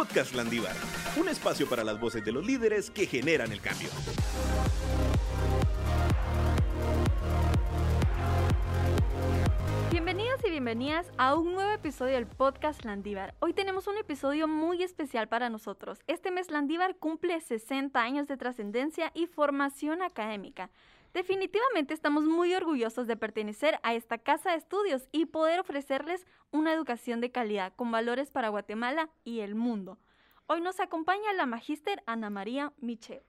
Podcast Landívar, un espacio para las voces de los líderes que generan el cambio. Bienvenidos y bienvenidas a un nuevo episodio del podcast Landívar. Hoy tenemos un episodio muy especial para nosotros. Este mes Landívar cumple 60 años de trascendencia y formación académica. Definitivamente estamos muy orgullosos de pertenecer a esta casa de estudios y poder ofrecerles una educación de calidad con valores para Guatemala y el mundo. Hoy nos acompaña la magíster Ana María Michel.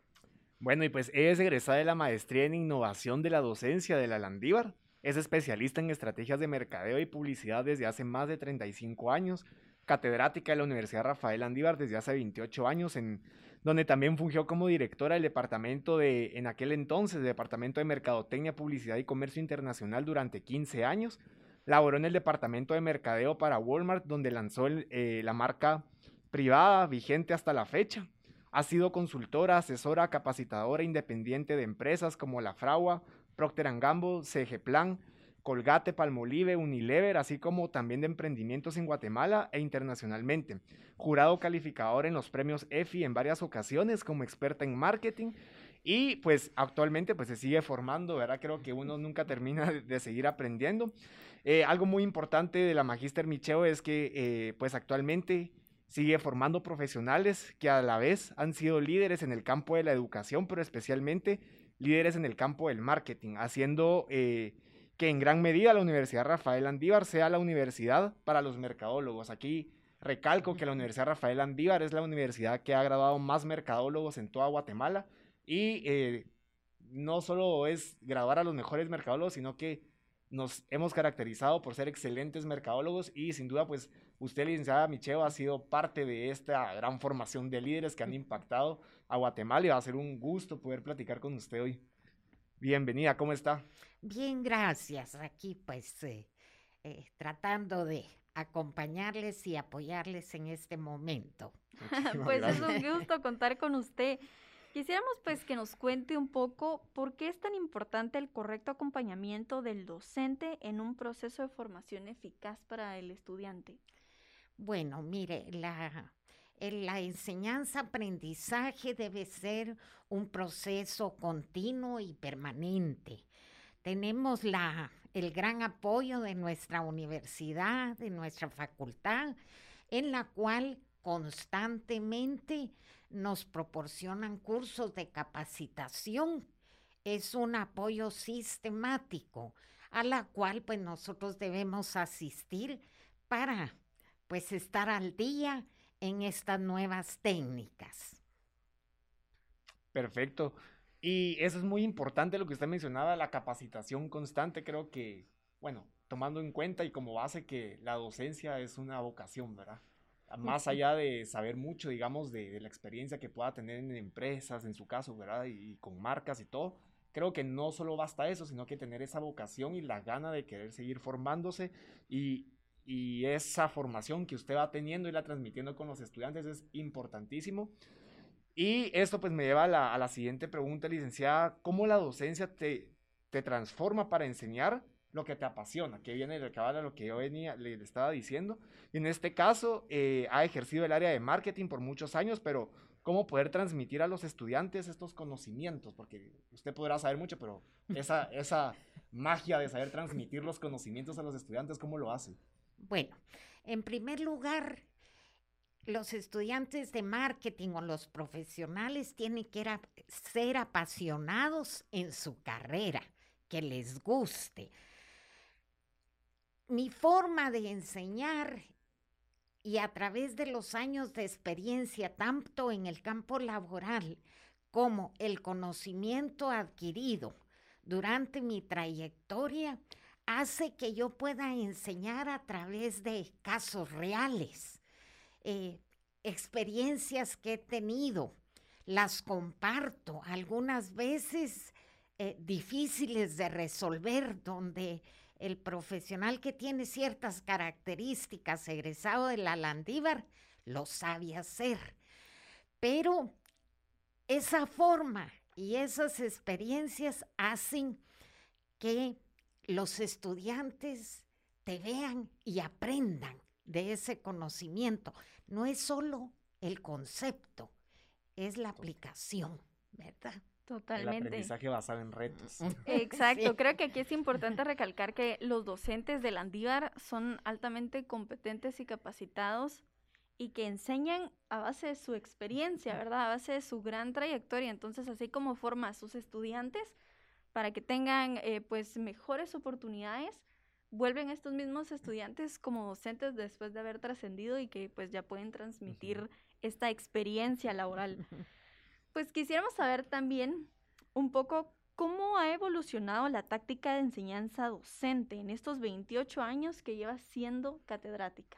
Bueno, y pues ella es egresada de la maestría en innovación de la docencia de la Landívar. Es especialista en estrategias de mercadeo y publicidad desde hace más de 35 años catedrática de la Universidad Rafael Andívar desde hace 28 años, en donde también fungió como directora del departamento de, en aquel entonces, departamento de Mercadotecnia, Publicidad y Comercio Internacional durante 15 años. Laboró en el departamento de mercadeo para Walmart, donde lanzó eh, la marca privada vigente hasta la fecha. Ha sido consultora, asesora, capacitadora independiente de empresas como La Fragua, Procter Gamble, CG Plan, Colgate, Palmolive, Unilever, así como también de emprendimientos en Guatemala e internacionalmente. Jurado calificador en los premios EFI en varias ocasiones como experta en marketing y pues actualmente pues se sigue formando, ¿verdad? Creo que uno nunca termina de seguir aprendiendo. Eh, algo muy importante de la Magister Micheo es que eh, pues actualmente sigue formando profesionales que a la vez han sido líderes en el campo de la educación, pero especialmente líderes en el campo del marketing, haciendo... Eh, que en gran medida la Universidad Rafael Andívar sea la universidad para los mercadólogos. Aquí recalco que la Universidad Rafael Andívar es la universidad que ha graduado más mercadólogos en toda Guatemala y eh, no solo es graduar a los mejores mercadólogos, sino que nos hemos caracterizado por ser excelentes mercadólogos y sin duda pues usted licenciada Micheo ha sido parte de esta gran formación de líderes que han impactado a Guatemala y va a ser un gusto poder platicar con usted hoy. Bienvenida, ¿cómo está? Bien, gracias. Aquí pues eh, eh, tratando de acompañarles y apoyarles en este momento. pues es un gusto contar con usted. Quisiéramos pues que nos cuente un poco por qué es tan importante el correcto acompañamiento del docente en un proceso de formación eficaz para el estudiante. Bueno, mire, la, la enseñanza-aprendizaje debe ser un proceso continuo y permanente. Tenemos la, el gran apoyo de nuestra universidad, de nuestra facultad, en la cual constantemente nos proporcionan cursos de capacitación. Es un apoyo sistemático a la cual pues nosotros debemos asistir para pues estar al día en estas nuevas técnicas. Perfecto. Y eso es muy importante lo que usted mencionaba, la capacitación constante. Creo que, bueno, tomando en cuenta y como base que la docencia es una vocación, ¿verdad? Más allá de saber mucho, digamos, de, la experiencia que pueda tener en empresas, en su caso, ¿verdad? Y, y, con marcas y todo, creo que no solo basta eso, sino que tener esa vocación y la gana de querer seguir formándose y, y esa formación que usted va teniendo y la transmitiendo con los estudiantes es importantísimo. Y esto pues me lleva a la, siguiente pregunta, licenciada, ¿cómo la docencia te, te transforma para enseñar lo que te apasiona? Que viene de cabal a lo que yo venía, le, estaba diciendo. En este caso, eh, ha ejercido el área de marketing por muchos años, pero ¿cómo poder transmitir a los estudiantes estos conocimientos? Porque usted podrá saber mucho, pero esa, esa magia de saber transmitir los conocimientos a los estudiantes, ¿cómo lo hace? Bueno, en primer lugar, los estudiantes de marketing o los profesionales tienen que ser apasionados en su carrera, que les guste. Mi forma de enseñar y a través de los años de experiencia, tanto en el campo laboral como el conocimiento adquirido durante mi trayectoria, hace que yo pueda enseñar a través de casos reales, eh, experiencias que he tenido, las comparto, algunas veces eh, difíciles de resolver, donde el profesional que tiene ciertas características egresado de la Landívar lo sabe hacer. Pero esa forma y esas experiencias hacen que los estudiantes te vean y aprendan de ese conocimiento. No es solo el concepto, es la aplicación, ¿verdad? Totalmente. El aprendizaje basado en retos. Exacto, creo que aquí es importante recalcar que los docentes del Andívar son altamente competentes y capacitados y que enseñan a base de su experiencia, ¿verdad? A base de su gran trayectoria. Entonces, así como forma a sus estudiantes para que tengan eh, pues mejores oportunidades, vuelven estos mismos estudiantes como docentes después de haber trascendido y que pues ya pueden transmitir esta experiencia laboral. Pues quisiéramos saber también un poco cómo ha evolucionado la táctica de enseñanza docente en estos 28 años que lleva siendo catedrática.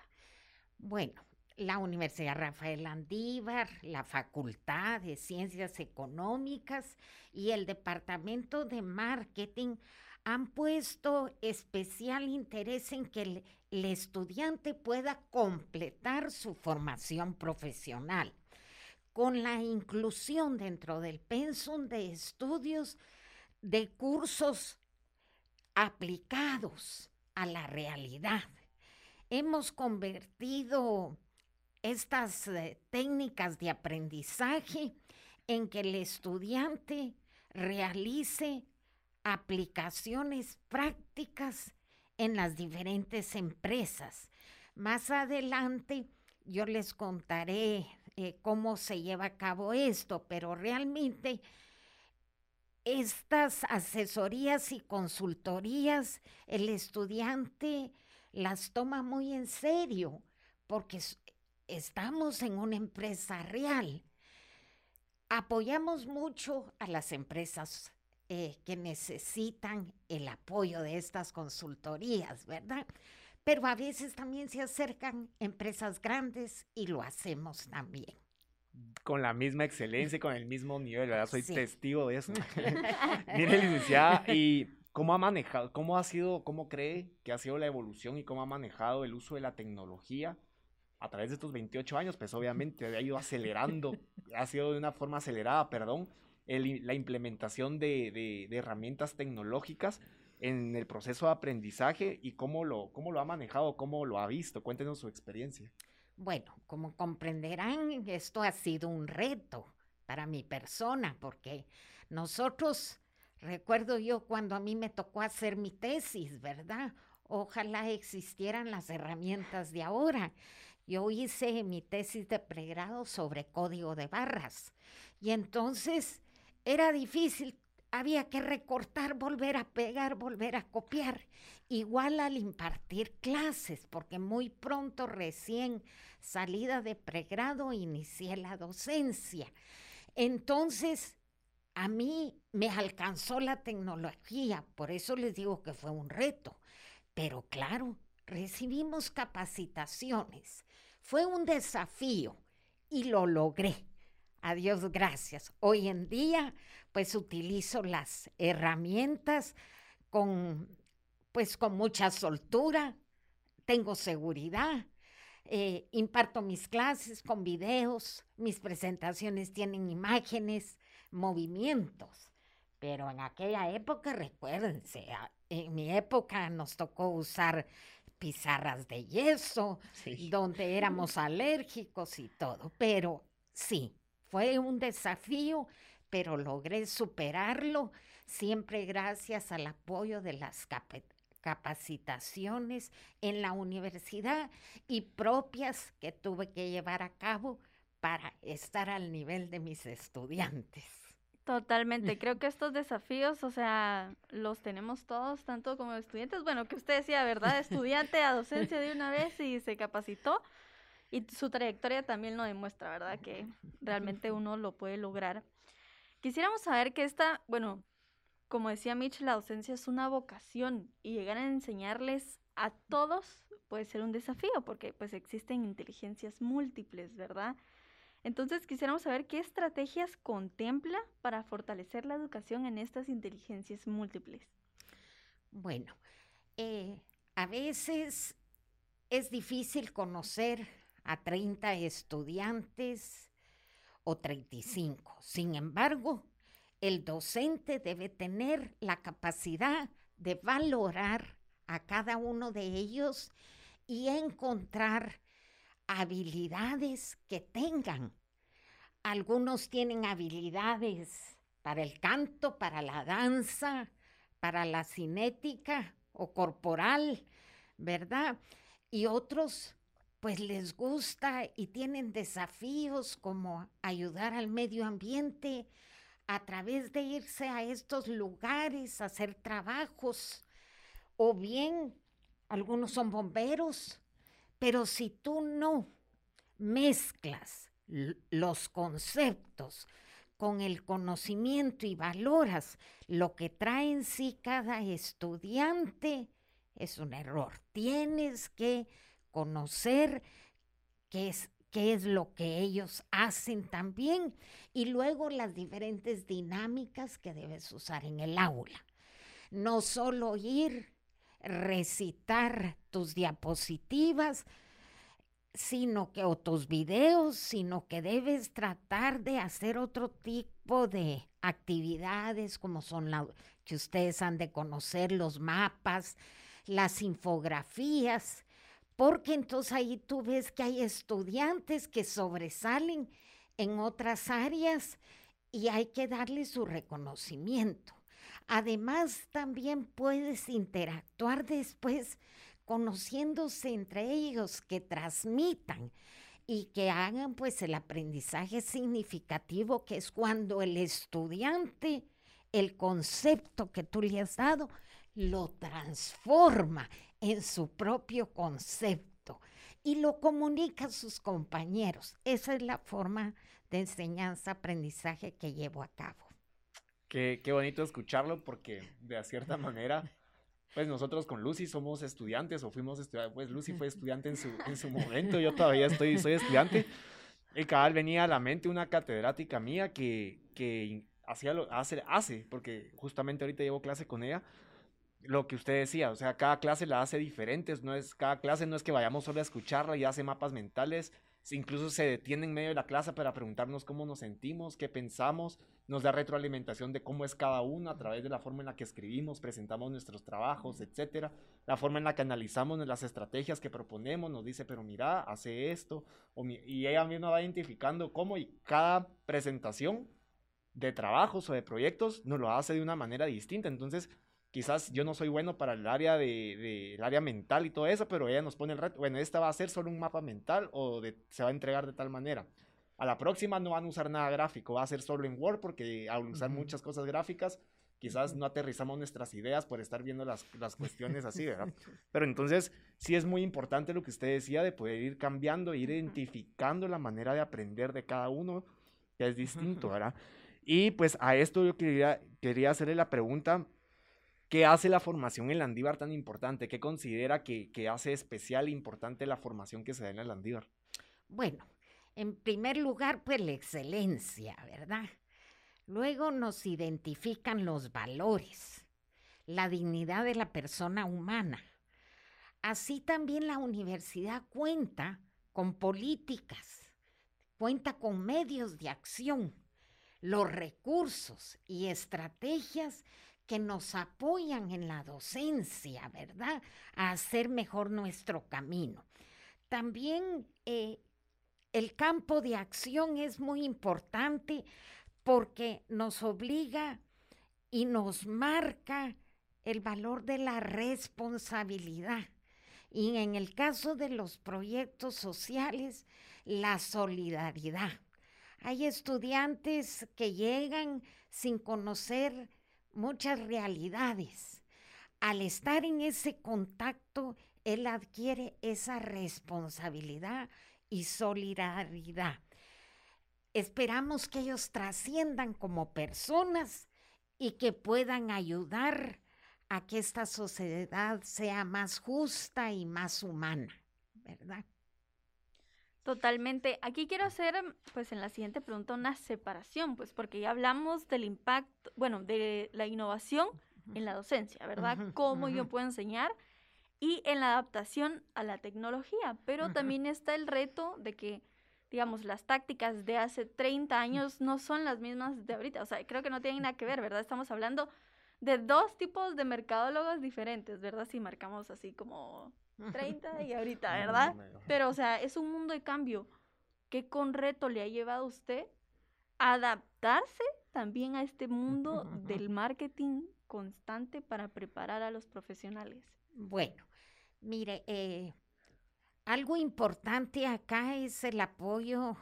Bueno, la Universidad Rafael Andívar, la Facultad de Ciencias Económicas y el Departamento de Marketing han puesto especial interés en que el, el estudiante pueda completar su formación profesional con la inclusión dentro del pensum de estudios de cursos aplicados a la realidad. Hemos convertido estas eh, técnicas de aprendizaje en que el estudiante realice aplicaciones prácticas en las diferentes empresas. Más adelante yo les contaré eh, cómo se lleva a cabo esto, pero realmente estas asesorías y consultorías el estudiante las toma muy en serio porque estamos en una empresa real. Apoyamos mucho a las empresas eh, que necesitan el apoyo de estas consultorías, ¿verdad? pero a veces también se acercan empresas grandes y lo hacemos también. Con la misma excelencia y con el mismo nivel, ¿verdad? Soy testigo de eso. Mire, licenciada, ¿y cómo ha manejado, cómo ha sido, cómo cree que ha sido la evolución y cómo ha manejado el uso de la tecnología a través de estos 28 años? Pues obviamente ha ido acelerando, ha sido de una forma acelerada, perdón, la implementación de, herramientas tecnológicas en el proceso de aprendizaje y cómo lo, cómo lo ha manejado, cómo lo ha visto. Cuéntenos su experiencia. Bueno, como comprenderán, esto ha sido un reto para mi persona, porque nosotros, recuerdo yo cuando a mí me tocó hacer mi tesis, ¿verdad? Ojalá existieran las herramientas de ahora. Yo hice mi tesis de pregrado sobre código de barras y entonces era difícil había que recortar, volver a pegar, volver a copiar. Igual al impartir clases, porque muy pronto, recién salida de pregrado, inicié la docencia. Entonces, a mí me alcanzó la tecnología, por eso les digo que fue un reto. Pero claro, recibimos capacitaciones. Fue un desafío y lo logré. Adiós, gracias. Hoy en día pues utilizo las herramientas con, pues con mucha soltura, tengo seguridad, eh, imparto mis clases con videos, mis presentaciones tienen imágenes, movimientos. Pero en aquella época, recuérdense, en mi época nos tocó usar pizarras de yeso, donde éramos alérgicos y todo. Pero sí, fue un desafío pero logré superarlo siempre gracias al apoyo de las capacitaciones en la universidad y propias que tuve que llevar a cabo para estar al nivel de mis estudiantes. Totalmente, creo que estos desafíos, o sea, los tenemos todos, tanto como estudiantes, bueno, que usted decía, ¿verdad? Estudiante a docencia de una vez y se capacitó y su trayectoria también lo demuestra, ¿verdad? Que realmente uno lo puede lograr. Quisiéramos saber que esta, bueno, como decía Mitch, la docencia es una vocación y llegar a enseñarles a todos puede ser un desafío porque pues existen inteligencias múltiples, ¿verdad? Entonces quisiéramos saber qué estrategias contempla para fortalecer la educación en estas inteligencias múltiples. Bueno, eh, a veces es difícil conocer a 30 estudiantes o 35. Sin embargo, el docente debe tener la capacidad de valorar a cada uno de ellos y encontrar habilidades que tengan. Algunos tienen habilidades para el canto, para la danza, para la cinética o corporal, ¿verdad? Y otros pues les gusta y tienen desafíos como ayudar al medio ambiente a través de irse a estos lugares, a hacer trabajos, o bien algunos son bomberos, pero si tú no mezclas los conceptos con el conocimiento y valoras lo que trae en sí cada estudiante, es un error. Tienes que conocer qué es, qué es lo que ellos hacen también y luego las diferentes dinámicas que debes usar en el aula. No solo ir, recitar tus diapositivas, sino que o tus videos, sino que debes tratar de hacer otro tipo de actividades como son las que ustedes han de conocer, los mapas, las infografías, porque entonces ahí tú ves que hay estudiantes que sobresalen en otras áreas y hay que darles su reconocimiento. Además, también puedes interactuar después conociéndose entre ellos, que transmitan y que hagan pues el aprendizaje significativo, que es cuando el estudiante, el concepto que tú le has dado, lo transforma en su propio concepto y lo comunica a sus compañeros. Esa es la forma de enseñanza-aprendizaje que llevo a cabo. Qué, qué bonito escucharlo porque de cierta manera pues nosotros con Lucy somos estudiantes o fuimos estudiantes, pues Lucy fue estudiante en su, en su momento, yo todavía estoy, soy estudiante. Y cabal venía a la mente una catedrática mía que, que hacía lo, hace, hace, porque justamente ahorita llevo clase con ella, lo que usted decía, o sea, cada clase la hace diferentes, no es, cada clase no es que vayamos solo a escucharla y hace mapas mentales, incluso se detiene en medio de la clase para preguntarnos cómo nos sentimos, qué pensamos, nos da retroalimentación de cómo es cada uno a través de la forma en la que escribimos, presentamos nuestros trabajos, etcétera, la forma en la que analizamos las estrategias que proponemos, nos dice, pero mira, hace esto, y ella misma va identificando cómo y cada presentación de trabajos o de proyectos nos lo hace de una manera distinta, entonces quizás yo no soy bueno para el área de, el área mental y todo eso, pero ella nos pone el reto, bueno, esta va a ser solo un mapa mental o se va a entregar de tal manera. A la próxima no van a usar nada gráfico, va a ser solo en Word porque al usar muchas cosas gráficas, quizás no aterrizamos nuestras ideas por estar viendo las, las cuestiones así, ¿verdad? Pero entonces sí es muy importante lo que usted decía de poder ir cambiando, ir identificando la manera de aprender de cada uno, que es distinto, ¿verdad? Y pues a esto yo quería, quería hacerle la pregunta, ¿Qué hace la formación en Landívar tan importante? ¿Qué considera que, hace especial e importante la formación que se da en el Landívar? Bueno, en primer lugar, pues la excelencia, ¿verdad? Luego nos identifican los valores, la dignidad de la persona humana. Así también la universidad cuenta con políticas, cuenta con medios de acción, los recursos y estrategias que nos apoyan en la docencia, ¿verdad? A hacer mejor nuestro camino. También eh, el campo de acción es muy importante porque nos obliga y nos marca el valor de la responsabilidad. Y en el caso de los proyectos sociales, la solidaridad. Hay estudiantes que llegan sin conocer muchas realidades. Al estar en ese contacto, él adquiere esa responsabilidad y solidaridad. Esperamos que ellos trasciendan como personas y que puedan ayudar a que esta sociedad sea más justa y más humana, ¿verdad? Totalmente. Aquí quiero hacer, pues en la siguiente pregunta, una separación, pues porque ya hablamos del impacto, bueno, de la innovación en la docencia, ¿verdad? Cómo yo puedo enseñar y en la adaptación a la tecnología, pero también está el reto de que, digamos, las tácticas de hace 30 años no son las mismas de ahorita, o sea, creo que no tienen nada que ver, ¿verdad? Estamos hablando de dos tipos de mercadólogos diferentes, ¿verdad? Si marcamos así como 30 y ahorita, ¿verdad? Pero, o sea, es un mundo de cambio. ¿Qué con reto le ha llevado a usted adaptarse también a este mundo del marketing constante para preparar a los profesionales? Bueno, mire, eh, algo importante acá es el apoyo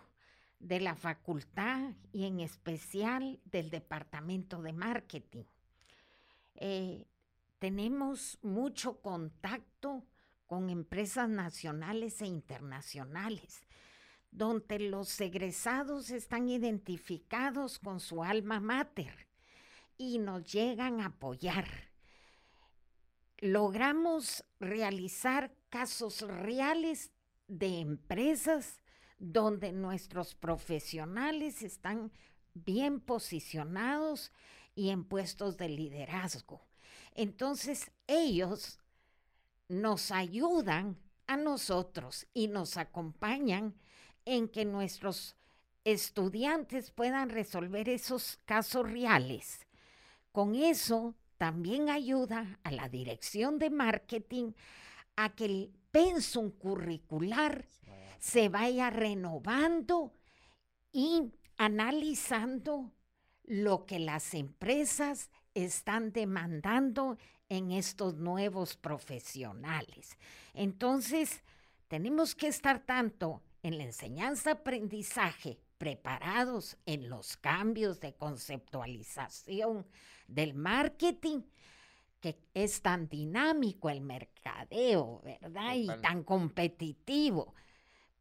de la facultad y en especial del departamento de marketing. Eh, tenemos mucho contacto con empresas nacionales e internacionales, donde los egresados están identificados con su alma mater y nos llegan a apoyar. Logramos realizar casos reales de empresas donde nuestros profesionales están bien posicionados y en puestos de liderazgo. Entonces ellos nos ayudan a nosotros y nos acompañan en que nuestros estudiantes puedan resolver esos casos reales. Con eso también ayuda a la dirección de marketing a que el pensum curricular se vaya renovando y analizando lo que las empresas están demandando en estos nuevos profesionales. Entonces, tenemos que estar tanto en la enseñanza-aprendizaje preparados en los cambios de conceptualización del marketing, que es tan dinámico el mercadeo, ¿verdad? Y tan competitivo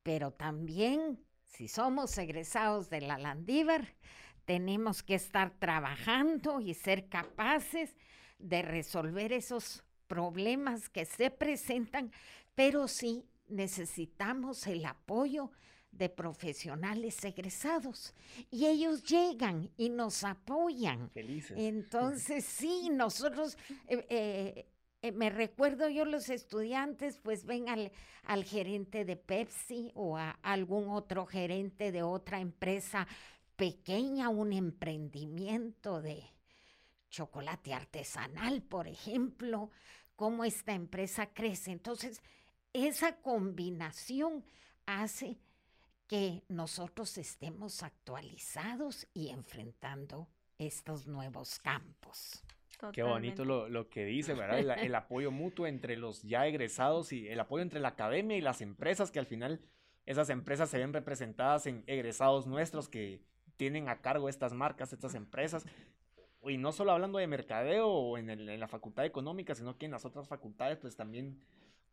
pero también si somos egresados de la Landívar, tenemos que estar trabajando y ser capaces de resolver esos problemas que se presentan, pero sí necesitamos el apoyo de profesionales egresados y ellos llegan y nos apoyan. Felices. Entonces, sí, nosotros eh, eh, eh, me recuerdo yo los estudiantes, pues ven al, al, gerente de Pepsi o a algún otro gerente de otra empresa pequeña, un emprendimiento de chocolate artesanal, por ejemplo, cómo esta empresa crece. Entonces, esa combinación hace que nosotros estemos actualizados y enfrentando estos nuevos campos. Qué bonito lo, que dice, ¿verdad? El, apoyo mutuo entre los ya egresados y el apoyo entre la academia y las empresas, que al final esas empresas se ven representadas en egresados nuestros que tienen a cargo estas marcas, estas empresas. Y no solo hablando de mercadeo o en, en la facultad económica, sino que en las otras facultades, pues también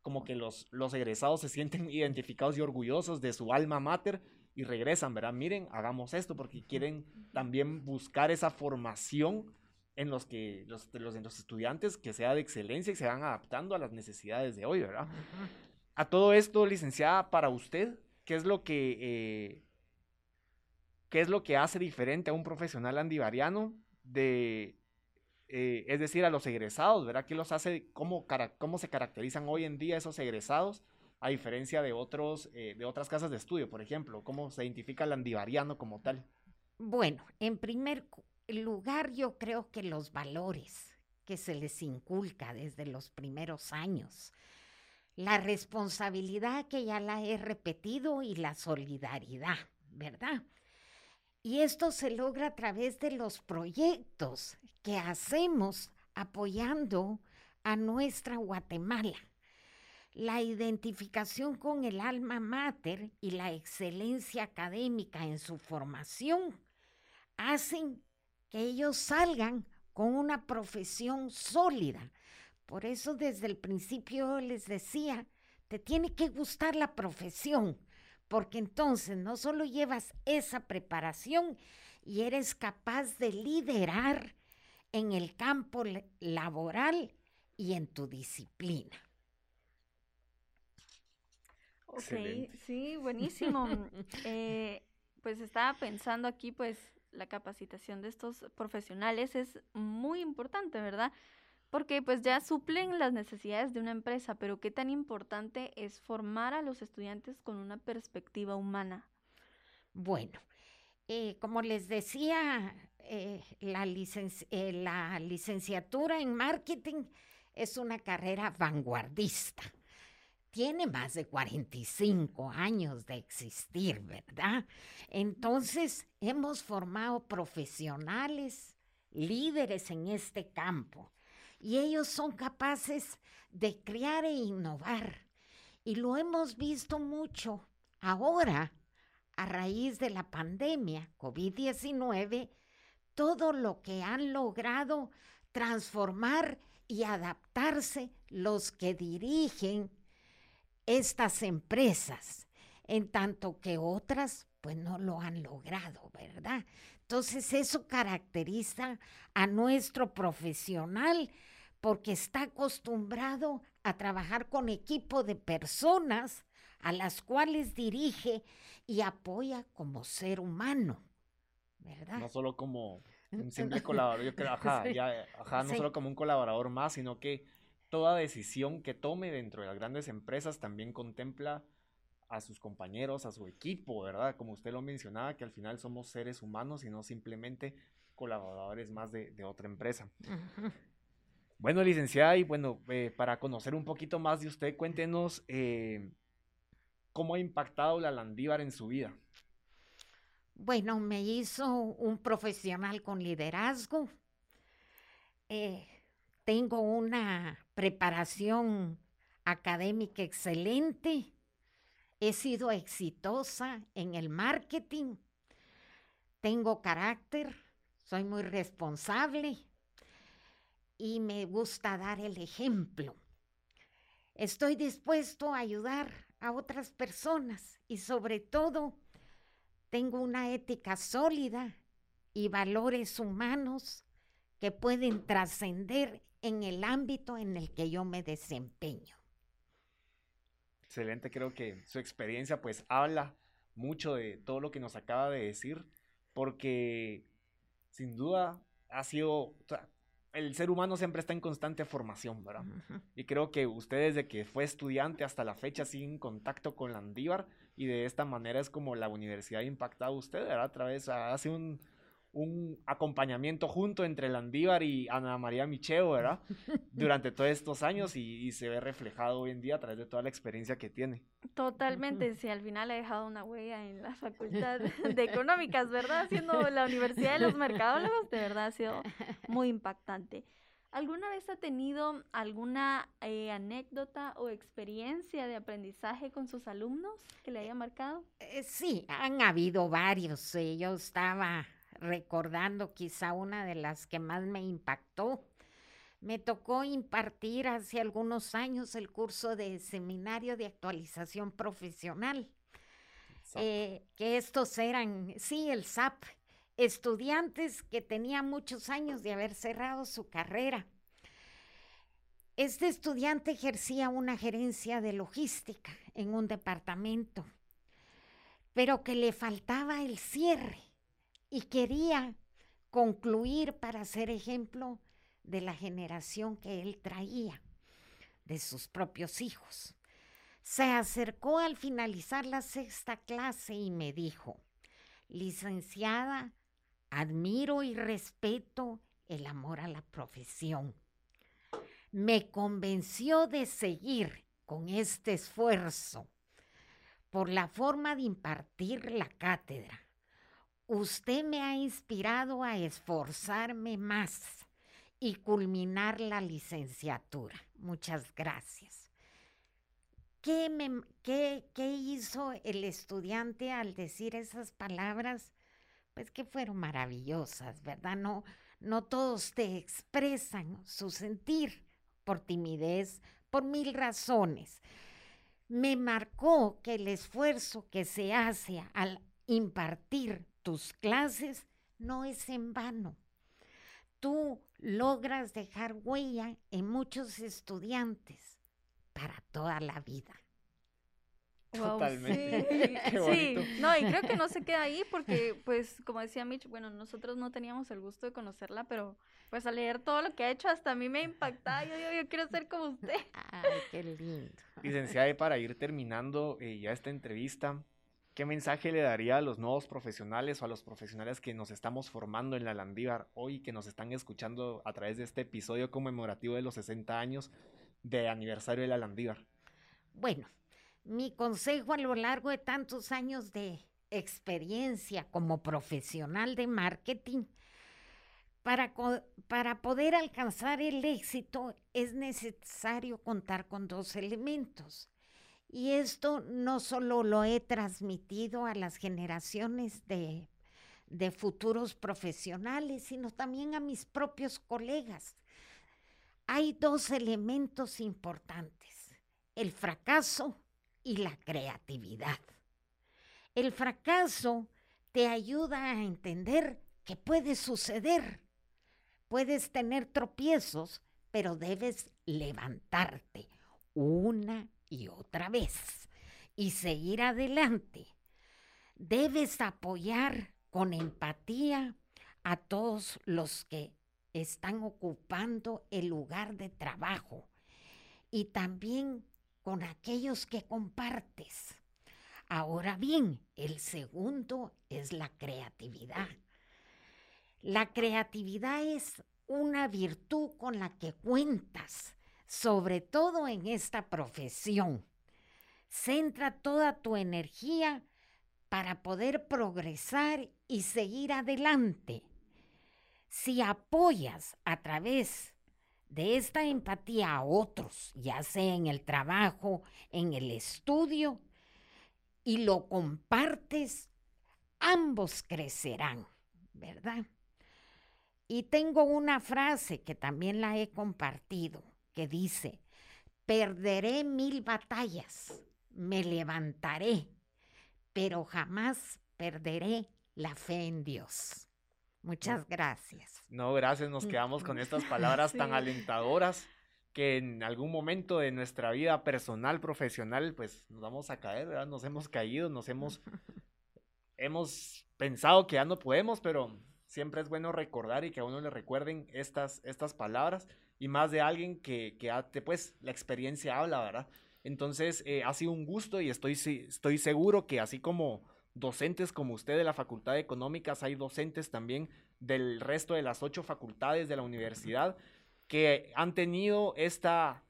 como que los, los egresados se sienten identificados y orgullosos de su alma mater y regresan, ¿verdad? Miren, hagamos esto porque quieren también buscar esa formación en los que los, los, los estudiantes que sea de excelencia y se van adaptando a las necesidades de hoy, ¿verdad? A todo esto, licenciada, para usted, ¿qué es lo que eh, qué es lo que hace diferente a un profesional andivariano de eh, es decir, a los egresados, ¿verdad? ¿Qué los hace, cómo, cómo se caracterizan hoy en día esos egresados a diferencia de otros, eh, de otras casas de estudio, por ejemplo? ¿Cómo se identifica el andivariano como tal? Bueno, en primer lugar, yo creo que los valores que se les inculca desde los primeros años, la responsabilidad que ya la he repetido y la solidaridad, ¿verdad? Y esto se logra a través de los proyectos que hacemos apoyando a nuestra Guatemala. La identificación con el alma mater y la excelencia académica en su formación hacen que ellos salgan con una profesión sólida. Por eso desde el principio les decía, te tiene que gustar la profesión, porque entonces no solo llevas esa preparación y eres capaz de liderar en el campo laboral y en tu disciplina. Ok, sí, buenísimo. Eh, pues estaba pensando aquí, pues la capacitación de estos profesionales es muy importante, ¿verdad? Porque pues ya suplen las necesidades de una empresa, pero qué tan importante es formar a los estudiantes con una perspectiva humana. Bueno, eh, como les decía, eh, la, eh, la licenciatura en marketing es una carrera vanguardista. tiene más de 45 años de existir, ¿verdad? Entonces, hemos formado profesionales, líderes en este campo, y ellos son capaces de crear e innovar. Y lo hemos visto mucho ahora, a raíz de la pandemia COVID-19, todo lo que han logrado transformar y adaptarse los que dirigen estas empresas, en tanto que otras pues no lo han logrado, ¿verdad? Entonces eso caracteriza a nuestro profesional porque está acostumbrado a trabajar con equipo de personas a las cuales dirige y apoya como ser humano, ¿verdad? No solo como un simple colaborador, yo creo, ajá, ya, ajá, no solo como un colaborador más, sino que toda decisión que tome dentro de las grandes empresas también contempla a sus compañeros, a su equipo, ¿verdad? Como usted lo mencionaba, que al final somos seres humanos y no simplemente colaboradores más de, otra empresa. Bueno, licenciada, y bueno, eh, para conocer un poquito más de usted, cuéntenos eh, cómo ha impactado la Landívar en su vida. Bueno, me hizo un profesional con liderazgo. Eh, tengo una preparación académica excelente. He sido exitosa en el marketing. Tengo carácter. Soy muy responsable. Y me gusta dar el ejemplo. Estoy dispuesto a ayudar a otras personas y sobre todo tengo una ética sólida y valores humanos que pueden trascender en el ámbito en el que yo me desempeño. Excelente, creo que su experiencia pues habla mucho de todo lo que nos acaba de decir, porque sin duda ha sido, el ser humano siempre está en constante formación, ¿verdad? Y creo que usted desde que fue estudiante hasta la fecha sigue en contacto con la Andívar y de esta manera es como la universidad ha impactado a usted, ¿verdad? A través, hace un, un acompañamiento junto entre Landívar y Ana María Micheo, ¿verdad? Durante todos estos años y, se ve reflejado hoy en día a través de toda la experiencia que tiene. Totalmente, sí, al final ha dejado una huella en la Facultad de Económicas, ¿verdad? Siendo la Universidad de los Mercadólogos, de verdad ha sido muy impactante. ¿Alguna vez ha tenido alguna eh, anécdota o experiencia de aprendizaje con sus alumnos que le haya marcado? Eh, sí, han habido varios. Eh, yo estaba recordando quizá una de las que más me impactó. Me tocó impartir hace algunos años el curso de seminario de actualización profesional. Eh, que estos eran, sí, el SAP, estudiantes que tenían muchos años de haber cerrado su carrera. Este estudiante ejercía una gerencia de logística en un departamento, pero que le faltaba el cierre y quería concluir para ser ejemplo de la generación que él traía, de sus propios hijos. Se acercó al finalizar la sexta clase y me dijo, licenciada, admiro y respeto el amor a la profesión. Me convenció de seguir con este esfuerzo por la forma de impartir la cátedra Usted me ha inspirado a esforzarme más y culminar la licenciatura. Muchas gracias. ¿Qué, qué, hizo el estudiante al decir esas palabras? Pues que fueron maravillosas, ¿verdad? No, no todos te expresan su sentir por timidez, por mil razones. Me marcó que el esfuerzo que se hace al impartir tus clases no es en vano. Tú logras dejar huella en muchos estudiantes para toda la vida. Totalmente. Sí. no, y creo que no se queda ahí porque, pues, como decía Mitch, bueno, nosotros no teníamos el gusto de conocerla, pero pues al leer todo lo que ha hecho, hasta a mí me impacta. Yo digo, yo quiero ser como usted. Ay, qué lindo. Licenciada, para ir terminando eh, ya esta entrevista, ¿Qué mensaje le daría a los nuevos profesionales o a los profesionales que nos estamos formando en la Landívar hoy, que nos están escuchando a través de este episodio conmemorativo de los 60 años de aniversario de la Landívar? Bueno, mi consejo a lo largo de tantos años de experiencia como profesional de marketing, para, para, poder alcanzar el éxito es necesario contar con dos elementos. Y esto no solo lo he transmitido a las generaciones de, futuros profesionales, sino también a mis propios colegas. Hay dos elementos importantes, el fracaso y la creatividad. El fracaso te ayuda a entender que puede suceder. Puedes tener tropiezos, pero debes levantarte una y otra vez y seguir adelante. Debes apoyar con empatía a todos los que están ocupando el lugar de trabajo y también con aquellos que compartes. Ahora bien, el segundo es la creatividad. La creatividad es una virtud con la que cuentas, sobre todo en esta profesión. Centra toda tu energía para poder progresar y seguir adelante. Si apoyas a través de esta empatía a otros, ya sea en el trabajo, en el estudio, y lo compartes, ambos crecerán, ¿verdad? Y tengo una frase que también la he compartido, que dice, perderé mil batallas, me levantaré, pero jamás perderé la fe en Dios. Muchas gracias. No, gracias, nos quedamos con estas palabras tan alentadoras que en algún momento de nuestra vida personal, profesional, pues nos vamos a caer, ¿verdad? Nos hemos caído, nos hemos, hemos pensado que ya no podemos, pero siempre es bueno recordar y que a uno le recuerden estas, estas palabras y más de alguien que, que pues la experiencia habla, ¿verdad? Entonces, eh, ha sido un gusto y estoy, estoy seguro que así como docentes como usted de la Facultad de Económicas, hay docentes también del resto de las ocho facultades de la universidad que han tenido esta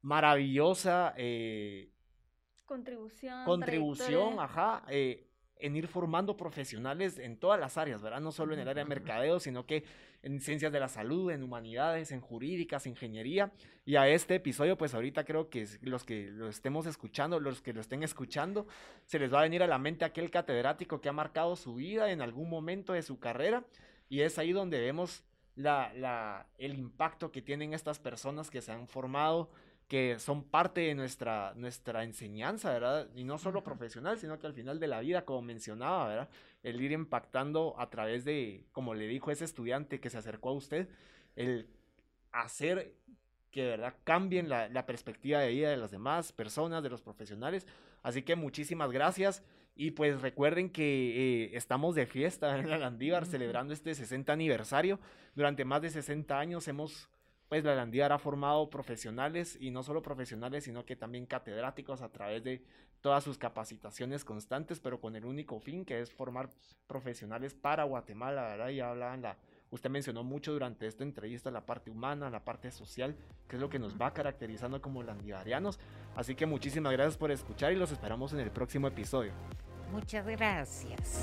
maravillosa eh, contribución. Contribución, ajá, eh, en ir formando profesionales en todas las áreas, ¿verdad? No solo en el área de mercadeo, sino que en ciencias de la salud, en humanidades, en jurídicas, ingeniería. Y a este episodio, pues ahorita creo que los que lo estemos escuchando, los que lo estén escuchando, se les va a venir a la mente aquel catedrático que ha marcado su vida en algún momento de su carrera. Y es ahí donde vemos la, la, el impacto que tienen estas personas que se han formado, que son parte de nuestra, nuestra enseñanza, ¿verdad? Y no solo profesional, sino que al final de la vida, como mencionaba, ¿verdad? El ir impactando a través de, como le dijo ese estudiante que se acercó a usted, el hacer que, ¿verdad? Cambien la, la perspectiva de vida de las demás personas, de los profesionales. Así que muchísimas gracias. Y pues recuerden que eh, estamos de fiesta en la Landívar celebrando este 60 aniversario. Durante más de 60 años hemos, pues la Landívar ha formado profesionales y no solo profesionales, sino que también catedráticos a través de todas sus capacitaciones constantes, pero con el único fin que es formar profesionales para Guatemala, ¿verdad? Ya hablaban la, Usted mencionó mucho durante esta entrevista la parte humana, la parte social, que es lo que nos va caracterizando como landivarianos. Así que muchísimas gracias por escuchar y los esperamos en el próximo episodio. Muchas gracias.